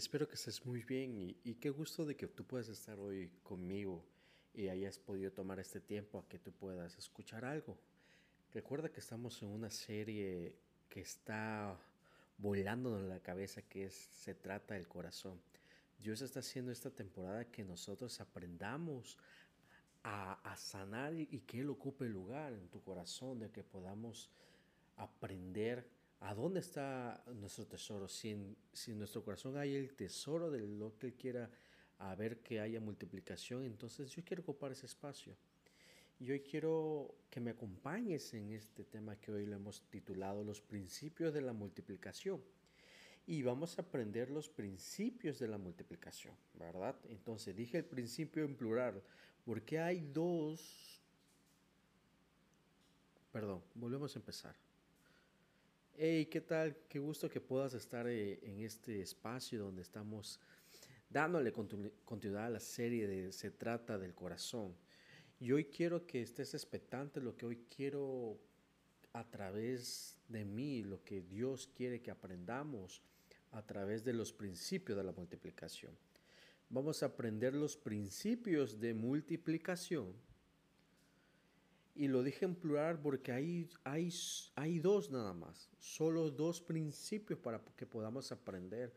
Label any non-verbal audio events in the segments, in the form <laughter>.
espero que estés muy bien y, y, qué gusto de que tú puedas estar hoy conmigo y hayas podido tomar este tiempo a que tú puedas escuchar algo. Recuerda que estamos en una serie que está volando en la cabeza que se trata del corazón. Dios está haciendo esta temporada que nosotros aprendamos a, a sanar y, y que Él ocupe lugar en tu corazón, de que podamos aprender ¿A dónde está nuestro tesoro? Si en, si en nuestro corazón hay el tesoro de lo que Él quiera a ver que haya multiplicación, entonces yo quiero ocupar ese espacio. Y hoy quiero que me acompañes en este tema que hoy lo hemos titulado Los principios de la multiplicación. Y vamos a aprender los principios de la multiplicación, ¿verdad? Entonces dije el principio en plural, porque hay dos... Perdón, volvemos a empezar. Hey, ¿qué tal? Qué gusto que puedas estar eh, en este espacio donde estamos dándole continuidad a la serie de Se trata del corazón. Y hoy quiero que estés expectante lo que hoy quiero a través de mí, lo que Dios quiere que aprendamos a través de los principios de la multiplicación. Vamos a aprender los principios de multiplicación y lo dije en plural porque hay, hay, hay dos nada más, solo dos principios para que podamos aprender.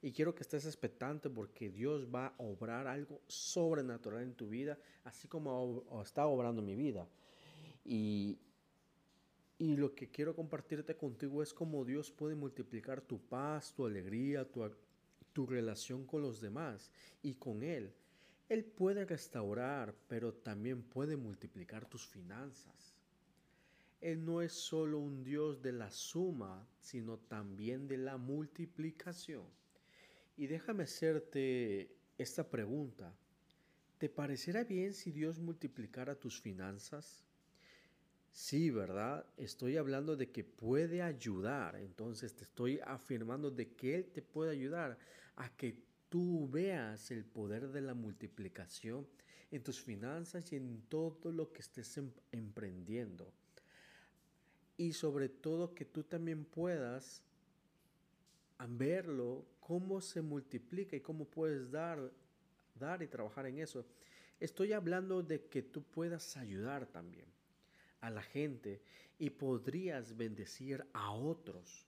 Y quiero que estés expectante porque Dios va a obrar algo sobrenatural en tu vida, así como está obrando mi vida. Y, y lo que quiero compartirte contigo es cómo Dios puede multiplicar tu paz, tu alegría, tu, tu relación con los demás y con Él. Él puede restaurar, pero también puede multiplicar tus finanzas. Él no es solo un Dios de la suma, sino también de la multiplicación. Y déjame hacerte esta pregunta. ¿Te parecerá bien si Dios multiplicara tus finanzas? Sí, ¿verdad? Estoy hablando de que puede ayudar. Entonces te estoy afirmando de que Él te puede ayudar a que tú veas el poder de la multiplicación en tus finanzas y en todo lo que estés em, emprendiendo. Y sobre todo que tú también puedas verlo, cómo se multiplica y cómo puedes dar, dar y trabajar en eso. Estoy hablando de que tú puedas ayudar también a la gente y podrías bendecir a otros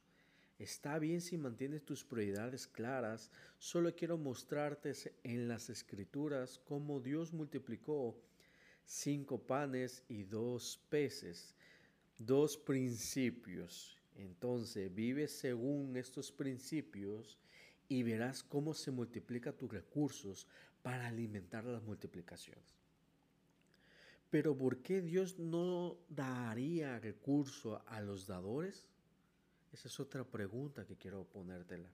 Está bien si mantienes tus prioridades claras, solo quiero mostrarte en las escrituras cómo Dios multiplicó cinco panes y dos peces, dos principios. Entonces vive según estos principios y verás cómo se multiplica tus recursos para alimentar las multiplicaciones. Pero ¿por qué Dios no daría recurso a los dadores? Esa es otra pregunta que quiero ponértela.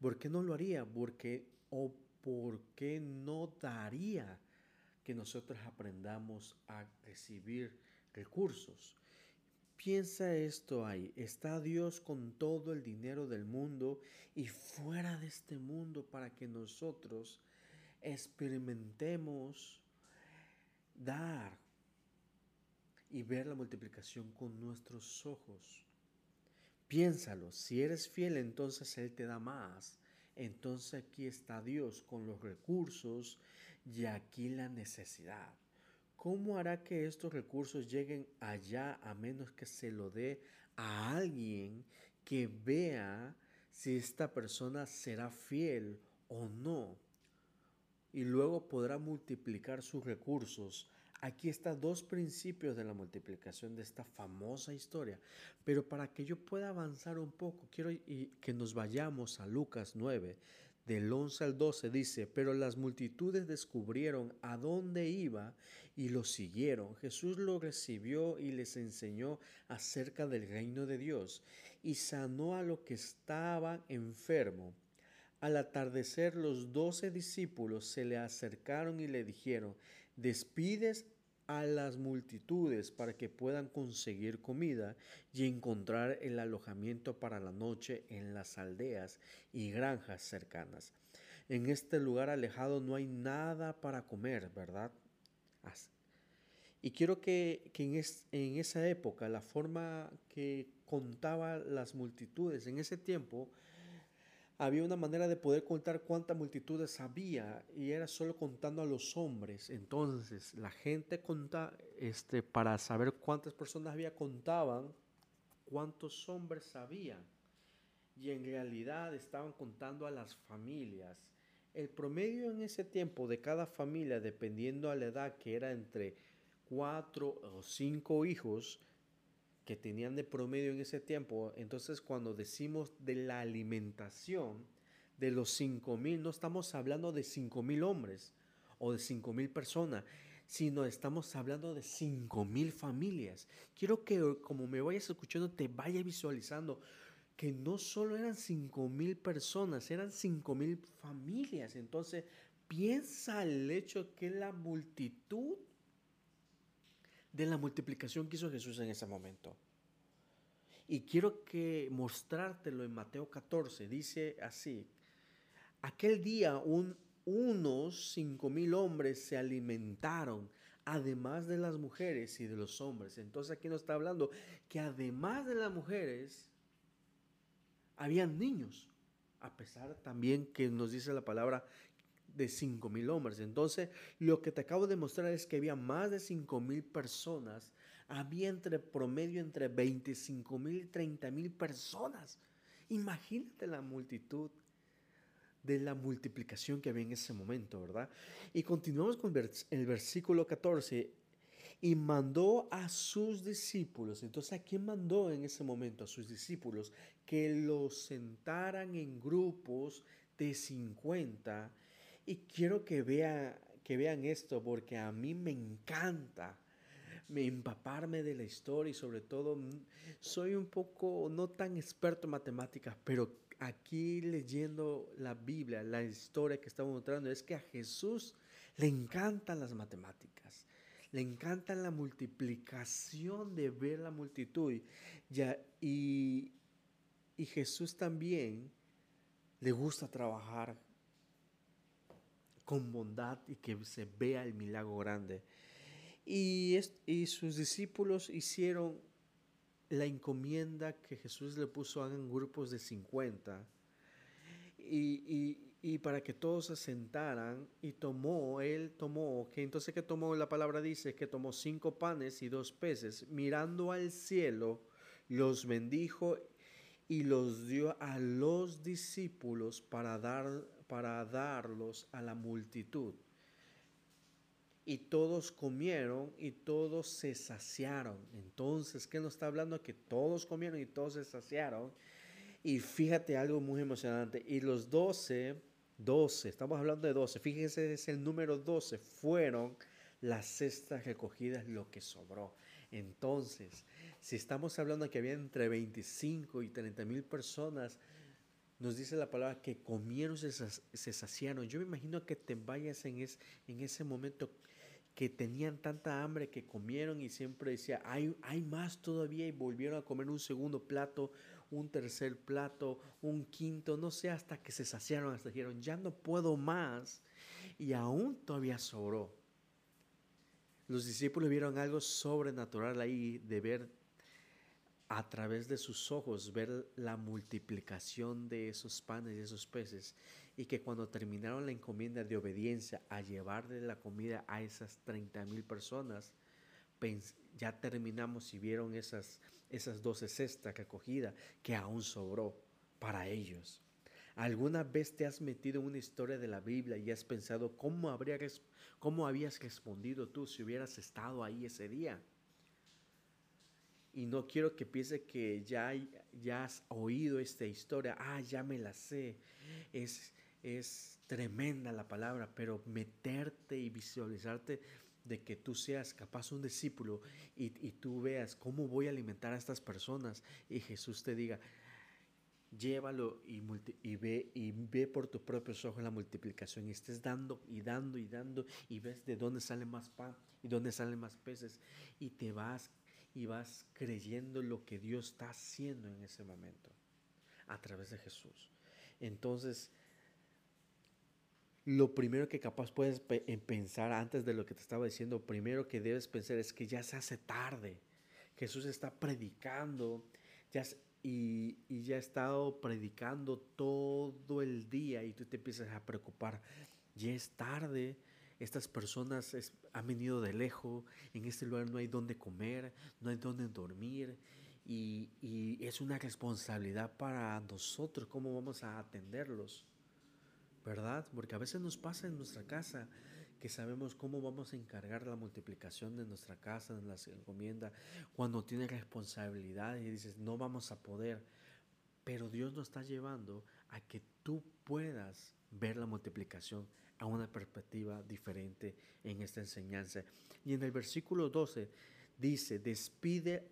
¿Por qué no lo haría? Porque o por qué no daría que nosotros aprendamos a recibir recursos. Piensa esto ahí, está Dios con todo el dinero del mundo y fuera de este mundo para que nosotros experimentemos dar y ver la multiplicación con nuestros ojos. Piénsalo, si eres fiel, entonces Él te da más. Entonces aquí está Dios con los recursos y aquí la necesidad. ¿Cómo hará que estos recursos lleguen allá a menos que se lo dé a alguien que vea si esta persona será fiel o no? Y luego podrá multiplicar sus recursos Aquí están dos principios de la multiplicación de esta famosa historia. Pero para que yo pueda avanzar un poco, quiero que nos vayamos a Lucas 9, del 11 al 12 dice, pero las multitudes descubrieron a dónde iba y lo siguieron. Jesús lo recibió y les enseñó acerca del reino de Dios y sanó a lo que estaba enfermo. Al atardecer los doce discípulos se le acercaron y le dijeron, despides a las multitudes para que puedan conseguir comida y encontrar el alojamiento para la noche en las aldeas y granjas cercanas. En este lugar alejado no hay nada para comer, ¿verdad? Y quiero que, en, en esa época, la forma que contaba las multitudes, en ese tiempo, había una manera de poder contar cuántas multitudes había y era solo contando a los hombres. Entonces la gente contaba, este, para saber cuántas personas había, contaban cuántos hombres había. Y en realidad estaban contando a las familias. El promedio en ese tiempo de cada familia, dependiendo a la edad, que era entre cuatro o cinco hijos, que tenían de promedio en ese tiempo. Entonces, cuando decimos de la alimentación de los cinco mil, no estamos hablando de cinco mil hombres o de cinco mil personas, sino estamos hablando de cinco mil familias. Quiero que como me vayas escuchando, te vaya visualizando que no solo eran cinco mil personas, eran cinco mil familias. Entonces, piensa el hecho que la multitud de la multiplicación que hizo Jesús en ese momento. Y quiero que mostrártelo en Mateo 14. Dice así, aquel día un, unos cinco mil hombres se alimentaron, además de las mujeres y de los hombres. Entonces aquí nos está hablando que además de las mujeres, habían niños, a pesar también que nos dice la palabra de 5 mil hombres. Entonces, lo que te acabo de mostrar es que había más de 5 mil personas. Había entre promedio entre 25 mil y 30 mil personas. Imagínate la multitud de la multiplicación que había en ese momento, ¿verdad? Y continuamos con el versículo 14. Y mandó a sus discípulos. Entonces, ¿a quién mandó en ese momento? A sus discípulos que los sentaran en grupos de 50 y quiero que, vea, que vean esto porque a mí me encanta me empaparme de la historia y sobre todo mm, soy un poco no tan experto en matemáticas, pero aquí leyendo la Biblia, la historia que estamos mostrando es que a Jesús le encantan las matemáticas, le encanta la multiplicación de ver la multitud. Y, y Jesús también le gusta trabajar con bondad y que se vea el milagro grande. Y, y sus discípulos hicieron la encomienda que Jesús le puso en grupos de 50 y, y, para que todos se sentaran y tomó, él tomó, que entonces que tomó, la palabra dice que tomó cinco panes y dos peces, mirando al cielo, los bendijo y los dio a los discípulos para dar para darlos a la multitud. Y todos comieron y todos se saciaron. Entonces, ¿qué nos está hablando? Que todos comieron y todos se saciaron. Y fíjate algo muy emocionante. Y los doce, doce, estamos hablando de doce, fíjense, es el número doce, fueron las cestas recogidas, lo que sobró. Entonces, si estamos hablando que había entre 25 y 30 mil personas, nos dice la palabra que comieron, se, saciaron. Yo me imagino que te vayas en, es, en ese momento que tenían tanta hambre que comieron y siempre decía, hay, hay más todavía y volvieron a comer un segundo plato, un tercer plato, un quinto, no sé, hasta que se saciaron, hasta dijeron, ya no puedo más y aún todavía sobró. Los discípulos vieron algo sobrenatural ahí de ver a través de sus ojos ver la multiplicación de esos panes y esos peces y que cuando terminaron la encomienda de obediencia a llevarle la comida a esas 30 mil personas, ya terminamos y vieron esas, esas 12 cestas recogidas que aún sobró para ellos. ¿Alguna vez te has metido en una historia de la Biblia y has pensado cómo, habría, cómo habías respondido tú si hubieras estado ahí ese día? Y no quiero que piense que ya, ya has oído esta historia, ah, ya me la sé, es, es tremenda la palabra, pero meterte y visualizarte de que tú seas capaz un discípulo y, y, tú veas cómo voy a alimentar a estas personas y Jesús te diga, llévalo y, y, ve, y ve por tus propios ojos la multiplicación y estés dando y dando y dando y ves de dónde sale más pan y dónde salen más peces y te vas y vas creyendo lo que Dios está haciendo en ese momento a través de Jesús. Entonces, lo primero que capaz puedes pensar antes de lo que te estaba diciendo, primero que debes pensar es que ya se hace tarde. Jesús está predicando, ya y, y, ya ha estado predicando todo el día y tú te empiezas a preocupar, ya es tarde, estas personas han venido de lejos, en este lugar no hay donde comer, no hay donde dormir y, es una responsabilidad para nosotros cómo vamos a atenderlos, ¿verdad? Porque a veces nos pasa en nuestra casa que sabemos cómo vamos a encargar la multiplicación de nuestra casa, de la encomienda, cuando tienes responsabilidades y dices, no vamos a poder. Pero Dios nos está llevando a que tú puedas ver la multiplicación a una perspectiva diferente en esta enseñanza. Y en el versículo 12 dice, despide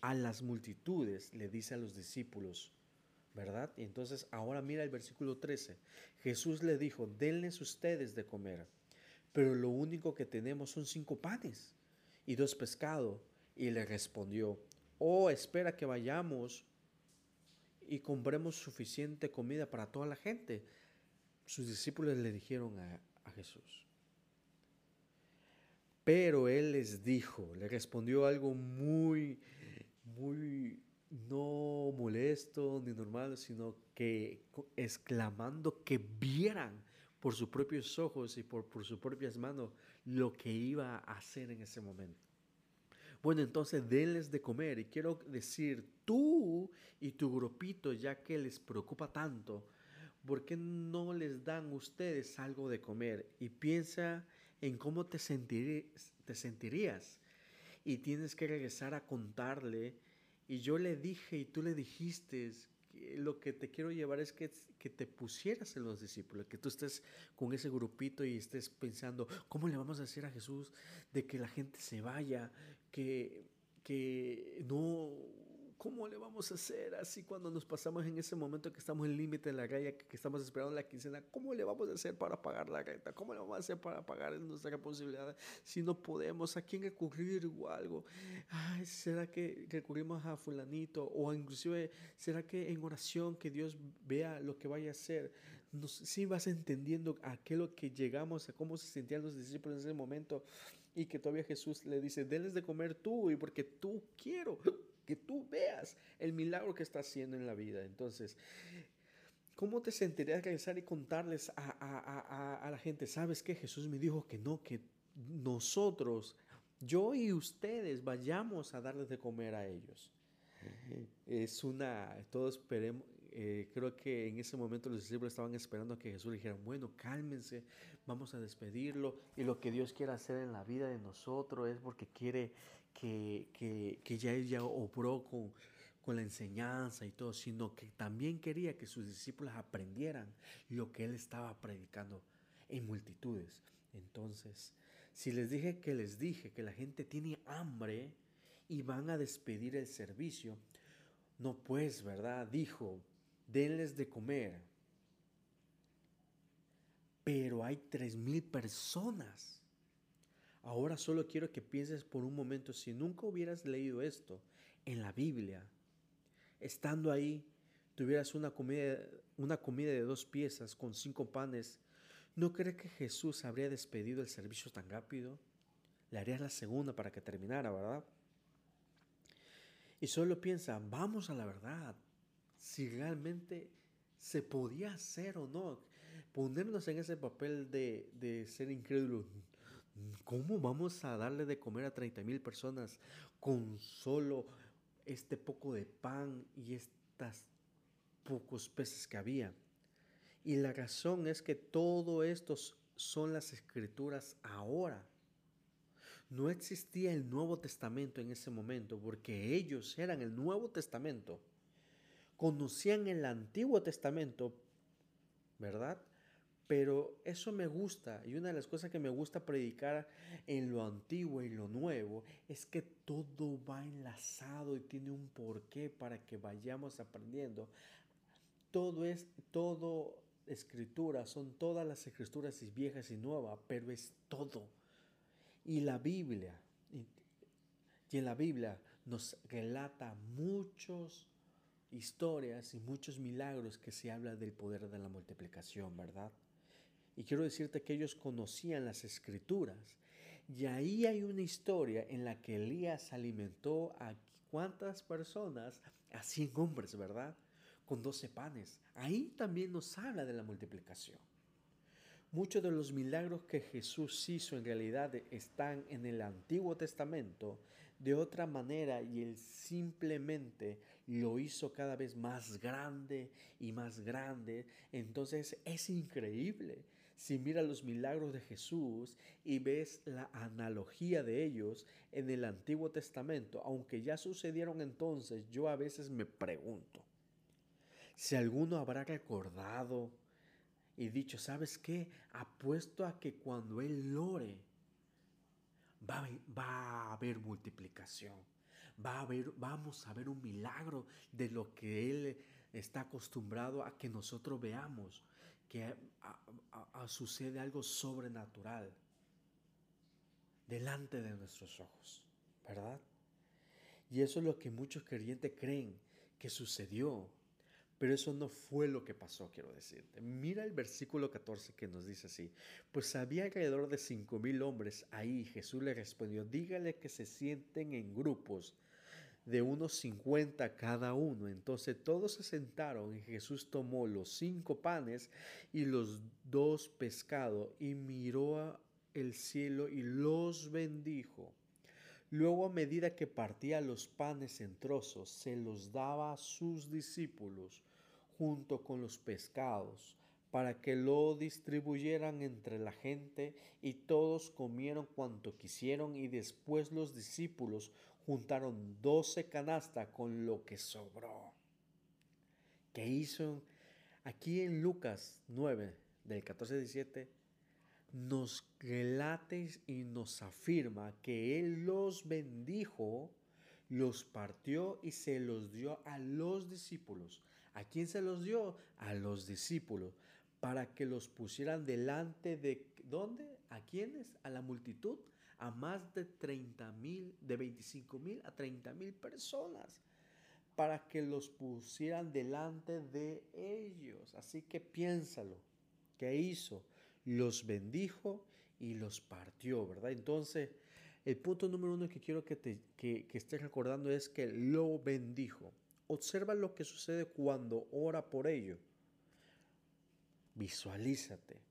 a las multitudes, le dice a los discípulos, ¿verdad? Y entonces ahora mira el versículo 13. Jesús le dijo, denles ustedes de comer pero lo único que tenemos son cinco panes y dos pescados. Y le respondió, oh, espera que vayamos y compremos suficiente comida para toda la gente. Sus discípulos le dijeron a, Jesús. Pero él les dijo, le respondió algo muy, muy no molesto ni normal, sino que exclamando que vieran por sus propios ojos y por, por sus propias manos lo que iba a hacer en ese momento. Bueno, entonces denles de comer. Y quiero decir, tú y tu grupito, ya que les preocupa tanto, ¿por qué no les dan ustedes algo de comer? Y piensa en cómo te, sentirías. Y tienes que regresar a contarle. Y yo le dije y tú le dijiste lo que te quiero llevar es que, que, te pusieras en los discípulos, que tú estés con ese grupito y estés pensando, ¿cómo le vamos a decir a Jesús de que la gente se vaya, que, que no ¿Cómo le vamos a hacer así cuando nos pasamos en ese momento que estamos en límite en la raya, que, estamos esperando la quincena? ¿Cómo le vamos a hacer para pagar la renta? ¿Cómo le vamos a hacer para pagar nuestra posibilidad si no podemos? ¿A quién recurrir o algo? Ay, ¿Será que recurrimos a fulanito? O inclusive, ¿será que en oración que Dios vea lo que vaya a hacer? si vas entendiendo a qué lo que llegamos, a cómo se sentían los discípulos en ese momento y que todavía Jesús le dice, denles de comer tú y porque tú quiero que tú veas el milagro que está haciendo en la vida. Entonces, ¿cómo te sentirías regresar y contarles a, la gente, sabes que Jesús me dijo que no, que nosotros, yo y ustedes vayamos a darles de comer a ellos? Es una, todos esperemos, eh, creo que en ese momento los discípulos estaban esperando a que Jesús dijera, bueno, cálmense, vamos a despedirlo y lo que Dios quiere hacer en la vida de nosotros es porque quiere que, que, que ya ella obró con, con la enseñanza y todo, sino que también quería que sus discípulos aprendieran lo que él estaba predicando en multitudes. Entonces, si les dije que les dije que la gente tiene hambre y van a despedir el servicio, no pues, ¿verdad? Dijo, denles de comer. Pero hay tres mil personas. Ahora solo quiero que pienses por un momento, si nunca hubieras leído esto en la Biblia, estando ahí, tuvieras una comida, una comida de dos piezas con cinco panes, ¿no crees que Jesús habría despedido el servicio tan rápido? Le harías la segunda para que terminara, ¿verdad? Y solo piensa, vamos a la verdad, si realmente se podía hacer o no, ponernos en ese papel de, de ser incrédulos. ¿Cómo vamos a darle de comer a 30 mil personas con solo este poco de pan y estas pocos peces que había? Y la razón es que todo esto son las escrituras ahora. No existía el Nuevo Testamento en ese momento porque ellos eran el Nuevo Testamento. Conocían el Antiguo Testamento, ¿verdad? Pero eso me gusta y una de las cosas que me gusta predicar en lo antiguo y lo nuevo es que todo va enlazado y tiene un porqué para que vayamos aprendiendo. Todo es todo escritura, son todas las escrituras viejas y nuevas, pero es todo. Y la Biblia, y, y en la Biblia nos relata muchas historias y muchos milagros que se habla del poder de la multiplicación, ¿verdad? Y quiero decirte que ellos conocían las escrituras. Y ahí hay una historia en la que Elías alimentó a ¿Cuántas personas? A 100 hombres, ¿verdad? Con 12 panes. Ahí también nos habla de la multiplicación. Muchos de los milagros que Jesús hizo en realidad están en el Antiguo Testamento de otra manera y Él simplemente lo hizo cada vez más grande y más grande. Entonces es increíble. Si miras los milagros de Jesús y ves la analogía de ellos en el Antiguo Testamento, aunque ya sucedieron entonces, yo a veces me pregunto si alguno habrá recordado y dicho, ¿sabes qué? Apuesto a que cuando Él ore, va, a haber multiplicación. Va a haber, vamos a ver un milagro de lo que Él está acostumbrado a que nosotros veamos, que sucede algo sobrenatural delante de nuestros ojos, ¿verdad? Y eso es lo que muchos creyentes creen que sucedió pero eso no fue lo que pasó, quiero decirte. Mira el versículo 14 que nos dice así. Pues había alrededor de cinco mil hombres ahí. Jesús le respondió, dígale que se sienten en grupos de unos 50 cada uno. Entonces todos se sentaron y Jesús tomó los cinco panes y los dos pescados y miró el cielo y los bendijo. Luego a medida que partía los panes en trozos, se los daba a sus discípulos junto con los pescados, para que lo distribuyeran entre la gente, y todos comieron cuanto quisieron, y después los discípulos juntaron doce canastas con lo que sobró. ¿Qué hizo? Aquí en Lucas 9, del 14 al 17, nos relata y nos afirma que Él los bendijo, los partió y se los dio a los discípulos. ¿A quién se los dio? A los discípulos, para que los pusieran delante de, ¿dónde? ¿A quiénes? A la multitud, a más de 30 mil, de 25 mil a 30 mil personas, para que los pusieran delante de ellos. Así que piénsalo, ¿qué hizo? Los bendijo y los partió, ¿verdad? Entonces, el punto número uno que quiero que, te, que, que estés recordando es que lo bendijo. Observa lo que sucede cuando ora por ello. Visualízate.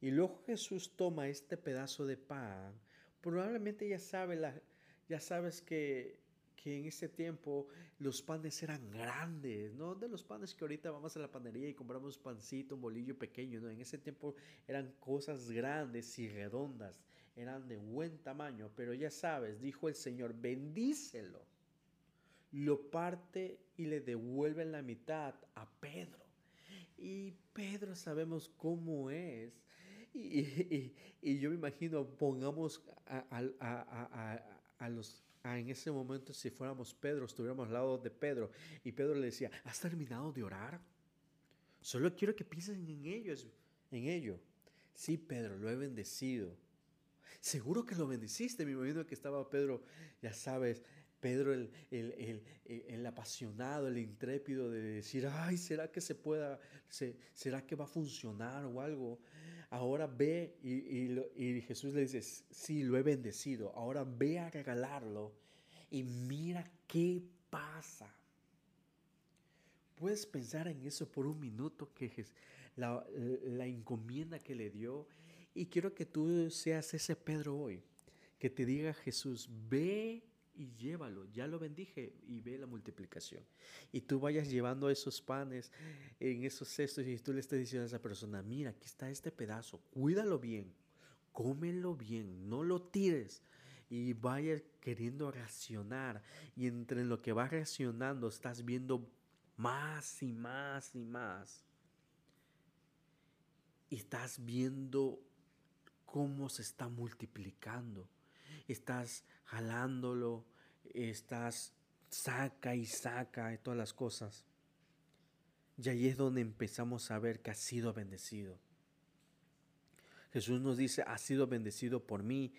Y luego Jesús toma este pedazo de pan. Probablemente ya, sabe ya sabes que, que en ese tiempo los panes eran grandes, no de los panes que ahorita vamos a la panería y compramos pancito, un bolillo pequeño, no, en ese tiempo eran cosas grandes y redondas, eran de buen tamaño, pero ya sabes, dijo el Señor, bendícelo lo parte y le devuelve la mitad a Pedro. Y Pedro sabemos cómo es. Y, yo me imagino, pongamos a, los en ese momento, si fuéramos Pedro, estuviéramos al lado de Pedro, y Pedro le decía, ¿has terminado de orar? Solo quiero que piensen en ellos, en ello. Sí, Pedro, lo he bendecido. Seguro que lo bendeciste, me imagino que estaba Pedro, ya sabes, Pedro el, el, apasionado, el intrépido de decir, ay, ¿será que se pueda, será que va a funcionar o algo? Ahora ve y, Jesús le dice, sí, lo he bendecido, ahora ve a regalarlo y mira qué pasa. Puedes pensar en eso por un minuto, que es la, la encomienda que le dio. Y quiero que tú seas ese Pedro hoy, que te diga Jesús, ve y llévalo. Ya lo bendije y ve la multiplicación. Y tú vayas llevando esos panes en esos cestos y tú le estés diciendo a esa persona, mira, aquí está este pedazo, cuídalo bien, cómelo bien, no lo tires. Y vayas queriendo reaccionar. Y entre lo que vas reaccionando estás viendo más y más y más. Y estás viendo cómo se está multiplicando estás jalándolo, estás saca y saca y todas las cosas. Y ahí es donde empezamos a ver que ha sido bendecido. Jesús nos dice, ha sido bendecido por mí.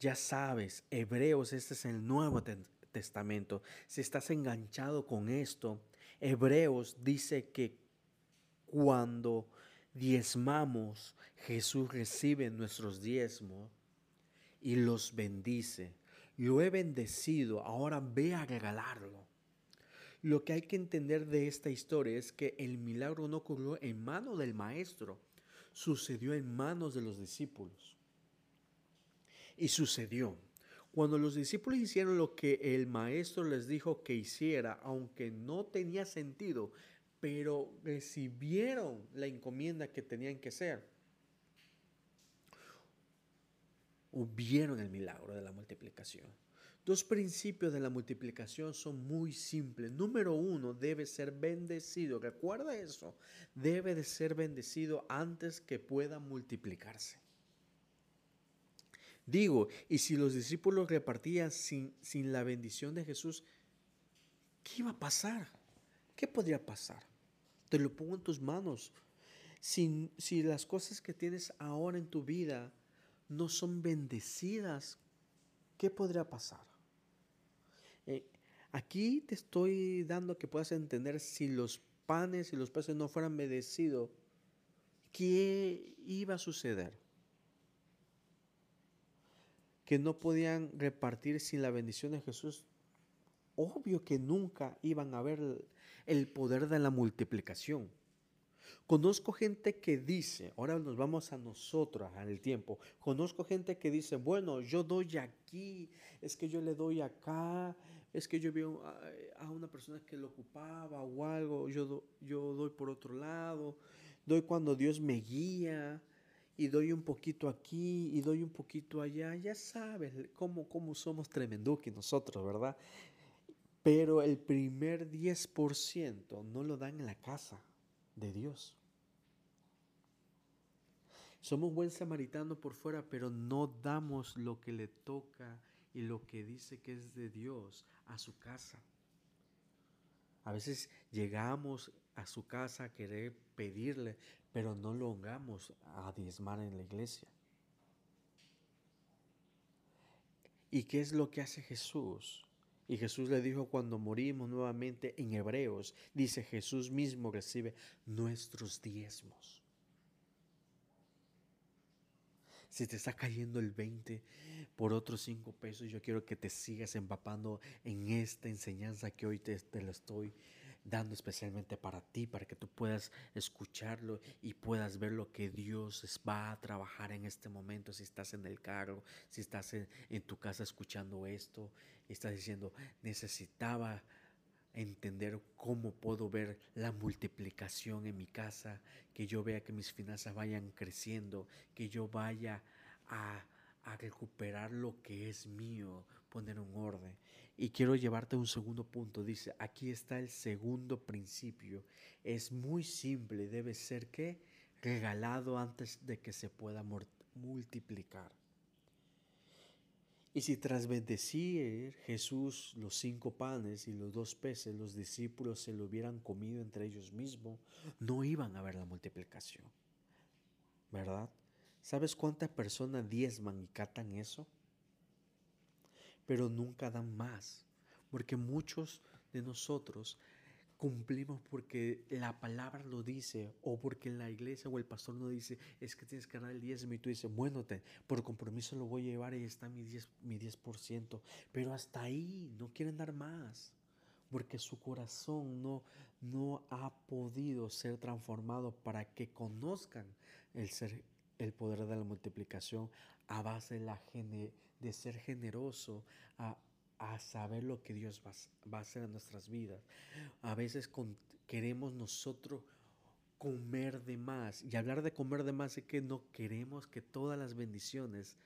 Ya sabes, Hebreos, este es el Nuevo Testamento. Si estás enganchado con esto, Hebreos dice que cuando diezmamos, Jesús recibe nuestros diezmos y los bendice. lo he bendecido, ahora ve a regalarlo. Lo que hay que entender de esta historia es que el milagro no ocurrió en manos del maestro, sucedió en manos de los discípulos. Y sucedió. Cuando los discípulos hicieron lo que el maestro les dijo que hiciera, aunque no tenía sentido, pero recibieron la encomienda que tenían que hacer, vieron el milagro de la multiplicación. Dos principios de la multiplicación son muy simples. Número uno, debe ser bendecido. Recuerda eso. Debe de ser bendecido antes que pueda multiplicarse. Digo, y si los discípulos repartían sin, sin la bendición de Jesús, ¿qué iba a pasar? ¿Qué podría pasar? Te lo pongo en tus manos. Si, si las cosas que tienes ahora en tu vida no son bendecidas, ¿qué podría pasar? Eh, aquí te estoy dando que puedas entender si los panes y los peces no fueran bendecidos, ¿qué iba a suceder? Que no podían repartir sin la bendición de Jesús. Obvio que nunca iban a ver el poder de la multiplicación. Conozco gente que dice, ahora nos vamos a nosotros al tiempo, conozco gente que dice, bueno, yo doy aquí, es que yo le doy acá, es que yo vi a una persona que lo ocupaba o algo, yo, yo doy por otro lado, doy cuando Dios me guía y doy un poquito aquí y doy un poquito allá, ya sabes cómo, cómo somos tremenduki nosotros, ¿verdad? Pero el primer 10% no lo dan en la casa de Dios. Somos buen samaritano por fuera, pero no damos lo que le toca y lo que dice que es de Dios a su casa. A veces llegamos a su casa a querer pedirle, pero no lo hagamos a diezmar en la iglesia. ¿Y qué es lo que hace Jesús? Y Jesús le dijo cuando morimos nuevamente en Hebreos, dice Jesús mismo recibe nuestros diezmos. Si te está cayendo el 20 por otros 5 pesos, yo quiero que te sigas empapando en esta enseñanza que hoy te, te lo estoy dando especialmente para ti, para que tú puedas escucharlo y puedas ver lo que Dios va a trabajar en este momento. Si estás en el carro, si estás en, tu casa escuchando esto, y estás diciendo, necesitaba entender cómo puedo ver la multiplicación en mi casa, que yo vea que mis finanzas vayan creciendo, que yo vaya a, a recuperar lo que es mío, poner un orden. Y quiero llevarte a un segundo punto. Dice, aquí está el segundo principio. Es muy simple, debe ser que regalado antes de que se pueda multiplicar. Y si tras bendecir Jesús los cinco panes y los dos peces, los discípulos se lo hubieran comido entre ellos mismos, no iban a ver la multiplicación. ¿Verdad? ¿Sabes cuántas personas diezman y catan eso? Pero nunca dan más, porque muchos de nosotros cumplimos porque la palabra lo dice o porque la iglesia o el pastor no dice es que tienes que dar el diezmo y tú dices, bueno, por compromiso lo voy a llevar y está mi 10%, mi 10%, pero hasta ahí no quieren dar más porque su corazón no, no ha podido ser transformado para que conozcan el, ser, el poder de la multiplicación a base de la, de ser generoso, a, saber lo que Dios va, a hacer en nuestras vidas. A veces queremos nosotros comer de más. Y hablar de comer de más es que no queremos que todas las bendiciones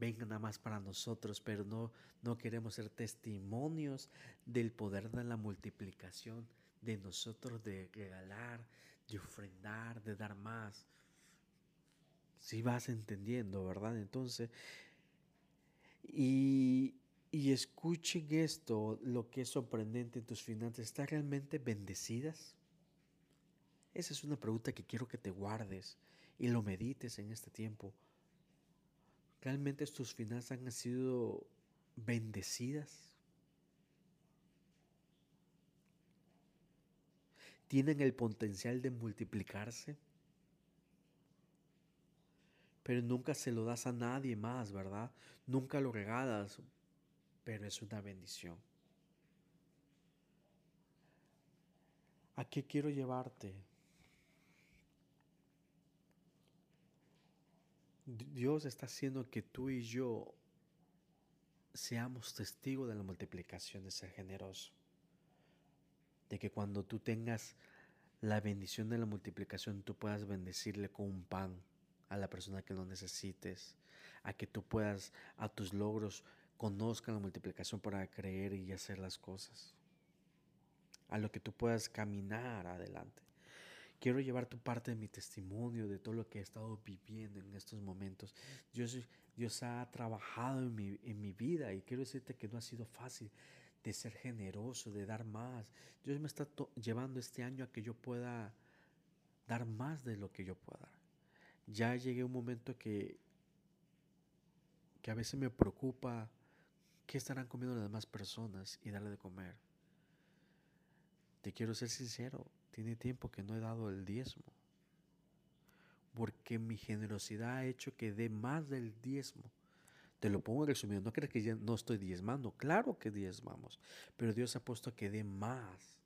vengan nada más para nosotros, pero no, no queremos ser testimonios del poder de la multiplicación de nosotros, de regalar, de ofrendar, de dar más. Si vas entendiendo, ¿verdad? Entonces, y, y escuchen esto, lo que es sorprendente en tus finanzas. ¿Están realmente bendecidas? Esa es una pregunta que quiero que te guardes y lo medites en este tiempo. ¿Realmente tus finanzas han sido bendecidas? ¿Tienen el potencial de multiplicarse? Pero nunca se lo das a nadie más, ¿verdad? Nunca lo regalas. pero es una bendición. ¿A qué quiero llevarte? Dios está haciendo que tú y yo seamos testigos de la multiplicación de ser generoso. De que cuando tú tengas la bendición de la multiplicación, tú puedas bendecirle con un pan a la persona que lo necesites, a que tú puedas a tus logros conozcan la multiplicación para creer y hacer las cosas, a lo que tú puedas caminar adelante. Quiero llevar tu parte de mi testimonio, de todo lo que he estado viviendo en estos momentos. Dios, Dios ha trabajado en mi, en mi vida y quiero decirte que no ha sido fácil de ser generoso, de dar más. Dios me está llevando este año a que yo pueda dar más de lo que yo pueda dar. Ya llegué un momento que, que a veces me preocupa qué estarán comiendo las demás personas y darle de comer. Te quiero ser sincero, tiene tiempo que no he dado el diezmo. Porque mi generosidad ha hecho que dé más del diezmo. Te lo pongo resumido. No crees que ya no estoy diezmando. Claro que diezmamos. Pero Dios ha puesto que dé más.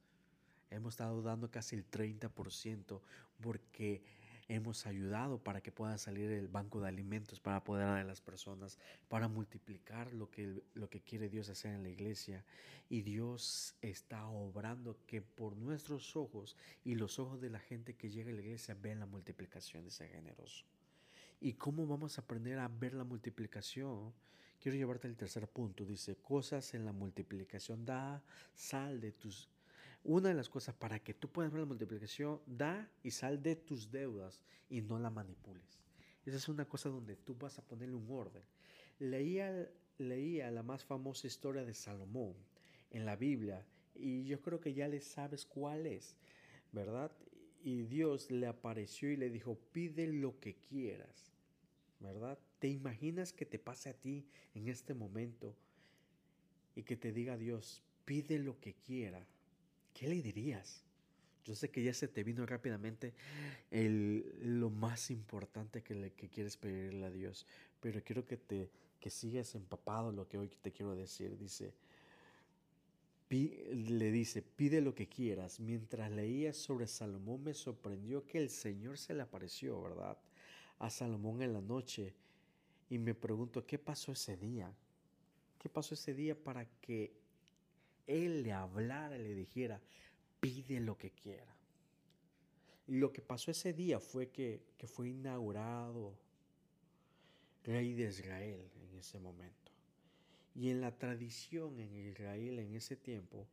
Hemos estado dando casi el 30% porque hemos ayudado para que pueda salir el banco de alimentos para poder a las personas, para multiplicar lo que, lo que quiere Dios hacer en la iglesia. Y Dios está obrando que por nuestros ojos y los ojos de la gente que llega a la iglesia ven la multiplicación de ese generoso. ¿Y cómo vamos a aprender a ver la multiplicación? Quiero llevarte al tercer punto. Dice, cosas en la multiplicación. Da sal de tus una de las cosas para que tú puedas ver la multiplicación, da y sal de tus deudas y no la manipules. Esa es una cosa donde tú vas a ponerle un orden. Leía, leía la más famosa historia de Salomón en la Biblia y yo creo que ya le sabes cuál es, ¿verdad? Y Dios le apareció y le dijo, pide lo que quieras, ¿verdad? ¿Te imaginas que te pase a ti en este momento y que te diga Dios, pide lo que quiera? ¿Qué le dirías? Yo sé que ya se te vino rápidamente lo más importante que, que quieres pedirle a Dios, pero quiero que te que sigas empapado lo que hoy te quiero decir. Dice, le dice, pide lo que quieras. Mientras leía sobre Salomón me sorprendió que el Señor se le apareció, ¿verdad? A Salomón en la noche. Y me pregunto, ¿qué pasó ese día? ¿Qué pasó ese día para que él le hablara le dijera, pide lo que quiera. Lo que pasó ese día fue que, que fue inaugurado rey de Israel en ese momento. Y en la tradición en Israel en ese tiempo,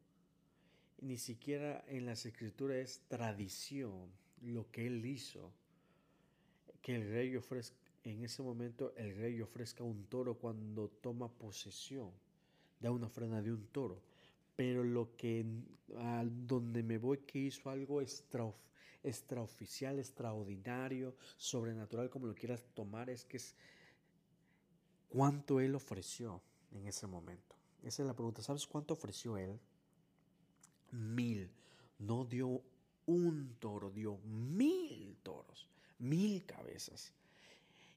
ni siquiera en las escrituras es tradición lo que él hizo, que el rey ofrezca, en ese momento el rey ofrezca un toro cuando toma posesión, da una ofrenda de un toro pero lo que a donde me voy que hizo algo extraoficial, extraordinario, sobrenatural, como lo quieras tomar, es que es cuánto él ofreció en ese momento. Esa es la pregunta. ¿Sabes cuánto ofreció él? Mil. No dio un toro, dio mil toros, mil cabezas.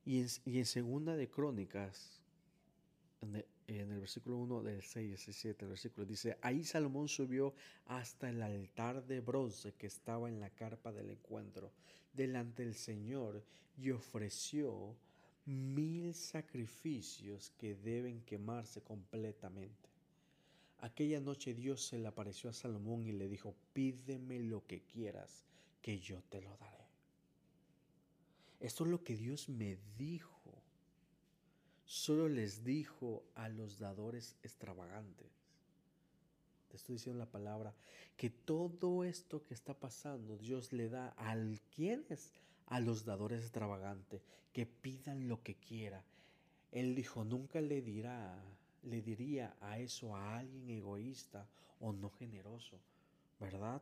Y en, segunda de Crónicas, el versículo 1 del 6 y 7, el versículo dice, ahí Salomón subió hasta el altar de bronce que estaba en la carpa del encuentro delante del Señor y ofreció mil sacrificios que deben quemarse completamente. Aquella noche Dios se le apareció a Salomón y le dijo, pídeme lo que quieras, que yo te lo daré. Esto es lo que Dios me dijo solo les dijo a los dadores extravagantes. Te estoy diciendo la palabra, que todo esto que está pasando, Dios le da al quienes, a los dadores extravagantes, que pidan lo que quiera. Él dijo, nunca le dirá, le diría a eso a alguien egoísta o no generoso, ¿verdad?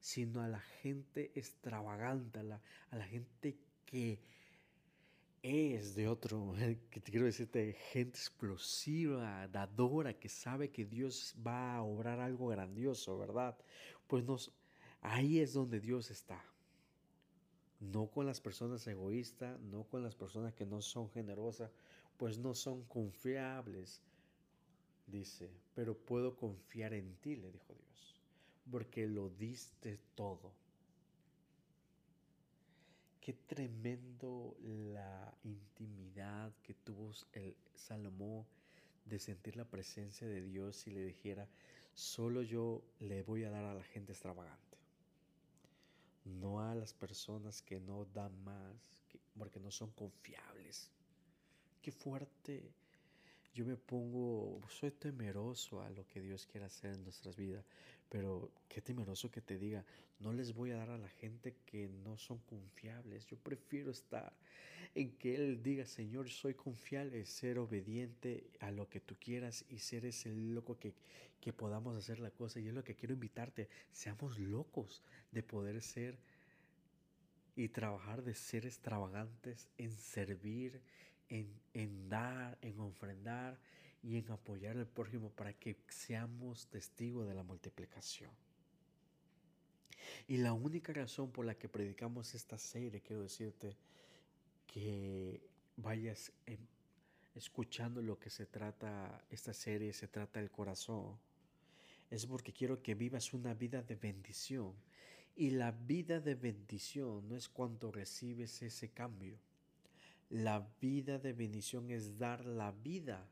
Sino a la gente extravagante, a la, a la gente que es de otro, <laughs> que te quiero decirte, gente explosiva, dadora, que sabe que Dios va a obrar algo grandioso, ¿verdad? Pues nos, ahí es donde Dios está. No con las personas egoístas, no con las personas que no son generosas, pues no son confiables. dice, pero puedo confiar en ti, le dijo Dios, porque lo diste todo. Qué tremendo la intimidad que tuvo el Salomón de sentir la presencia de Dios y le dijera, solo yo le voy a dar a la gente extravagante. No a las personas que no dan más, porque no son confiables. Qué fuerte yo me pongo, soy temeroso a lo que Dios quiere hacer en nuestras vidas, pero qué temeroso que te diga, no les voy a dar a la gente que no son confiables. Yo prefiero estar en que Él diga, Señor, soy confiable, ser obediente a lo que tú quieras y ser ese loco que, que podamos hacer la cosa. Y es lo que quiero invitarte, seamos locos de poder ser y trabajar de ser extravagantes en servir en, dar, en ofrendar y en apoyar al prójimo para que seamos testigos de la multiplicación. Y la única razón por la que predicamos esta serie, quiero decirte, que vayas escuchando lo que se trata, esta serie se trata del corazón, es porque quiero que vivas una vida de bendición. Y la vida de bendición no es cuando recibes ese cambio, la vida de bendición es dar la vida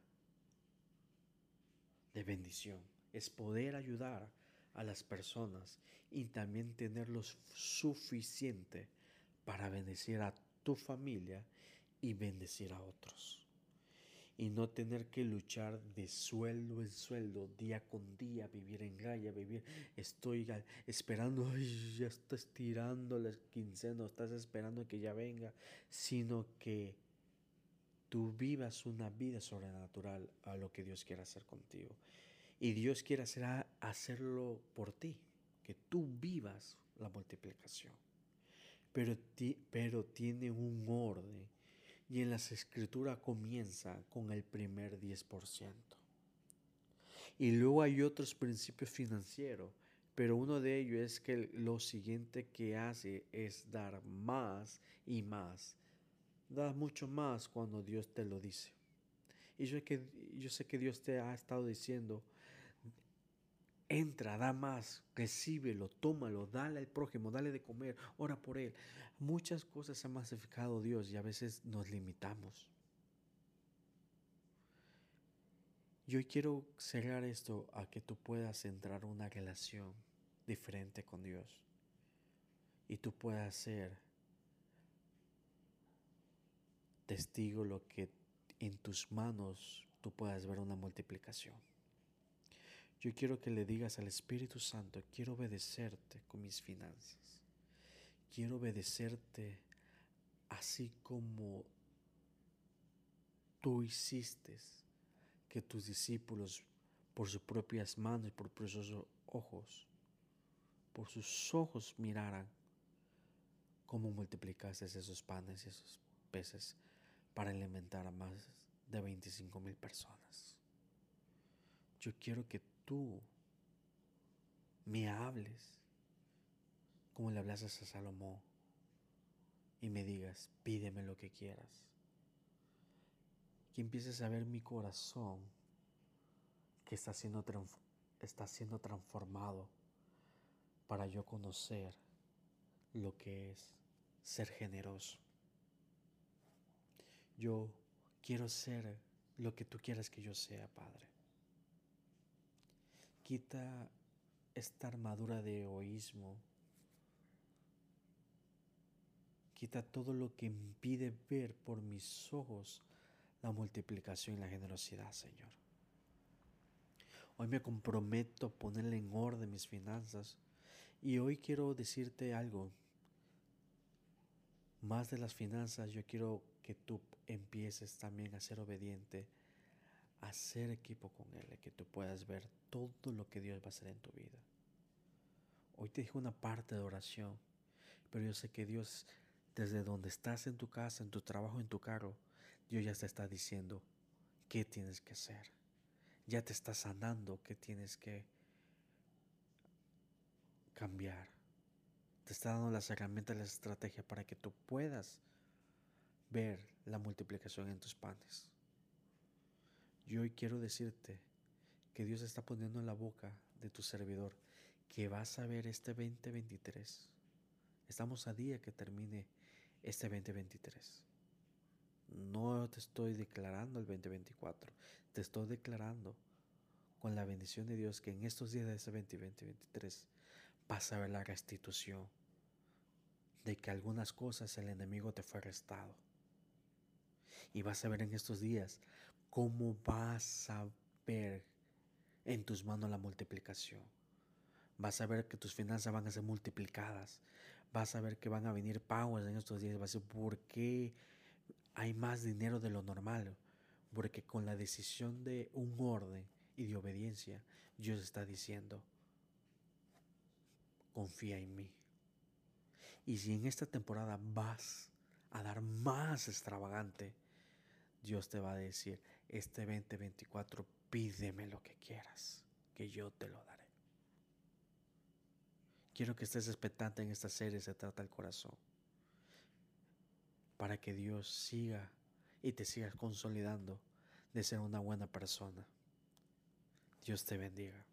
de bendición. Es poder ayudar a las personas y también tener lo suficiente para bendecir a tu familia y bendecir a otros y no tener que luchar de sueldo en sueldo, día con día, vivir en raya, vivir, estoy esperando, <laughs> ya estás tirando la quincena, estás esperando que ya venga, sino que tú vivas una vida sobrenatural a lo que Dios quiere hacer contigo. Y Dios quiere hacer, hacerlo por ti, que tú vivas la multiplicación. Pero, pero tiene un orden y en las escrituras comienza con el primer 10%. Y luego hay otros principios financieros, pero uno de ellos es que lo siguiente que hace es dar más y más. Da mucho más cuando Dios te lo dice. Y yo, que, yo sé que Dios te ha estado diciendo, Entra, da más, recíbelo, tómalo, dale al prójimo, dale de comer, ora por él. Muchas cosas ha masificado Dios y a veces nos limitamos. Yo quiero cerrar esto a que tú puedas entrar en una relación diferente con Dios y tú puedas ser testigo lo que en tus manos tú puedas ver una multiplicación. Yo quiero que le digas al Espíritu Santo, quiero obedecerte con mis finanzas. Quiero obedecerte así como tú hiciste que tus discípulos por sus propias manos y por sus ojos, por sus ojos miraran cómo multiplicaste esos panes y esos peces para alimentar a más de 25 mil personas. Yo quiero que tú me hables como le hablas a Salomón y me digas, pídeme lo que quieras. Que empieces a ver mi corazón que está siendo, está siendo transformado para yo conocer lo que es ser generoso. Yo quiero ser lo que tú quieras que yo sea, Padre. Quita esta armadura de egoísmo. Quita todo lo que impide ver por mis ojos la multiplicación y la generosidad, Señor. Hoy me comprometo a ponerle en orden mis finanzas y hoy quiero decirte algo. Más de las finanzas, yo quiero que tú empieces también a ser obediente hacer equipo con Él, que tú puedas ver todo lo que Dios va a hacer en tu vida. Hoy te dije una parte de oración, pero yo sé que Dios, desde donde estás en tu casa, en tu trabajo, en tu carro, Dios ya te está diciendo qué tienes que hacer. Ya te está sanando qué tienes que cambiar. Te está dando las herramientas, la estrategia para que tú puedas ver la multiplicación en tus panes. Yo hoy quiero decirte que Dios está poniendo en la boca de tu servidor, que vas a ver este 2023. Estamos a día que termine este 2023. No te estoy declarando el 2024, te estoy declarando con la bendición de Dios que en estos días de ese 2023 vas a ver la restitución de que algunas cosas el enemigo te fue arrestado. Y vas a ver en estos días cómo vas a ver en tus manos la multiplicación. Vas a ver que tus finanzas van a ser multiplicadas. Vas a ver que van a venir pagos en estos días. Vas a decir, ¿por qué hay más dinero de lo normal? Porque con la decisión de un orden y de obediencia, Dios está diciendo, confía en mí. Y si en esta temporada vas a dar más extravagante, Dios te va a decir, este 2024 pídeme lo que quieras, que yo te lo daré. Quiero que estés expectante en esta serie, se trata el corazón, para que Dios siga y te siga consolidando de ser una buena persona. Dios te bendiga.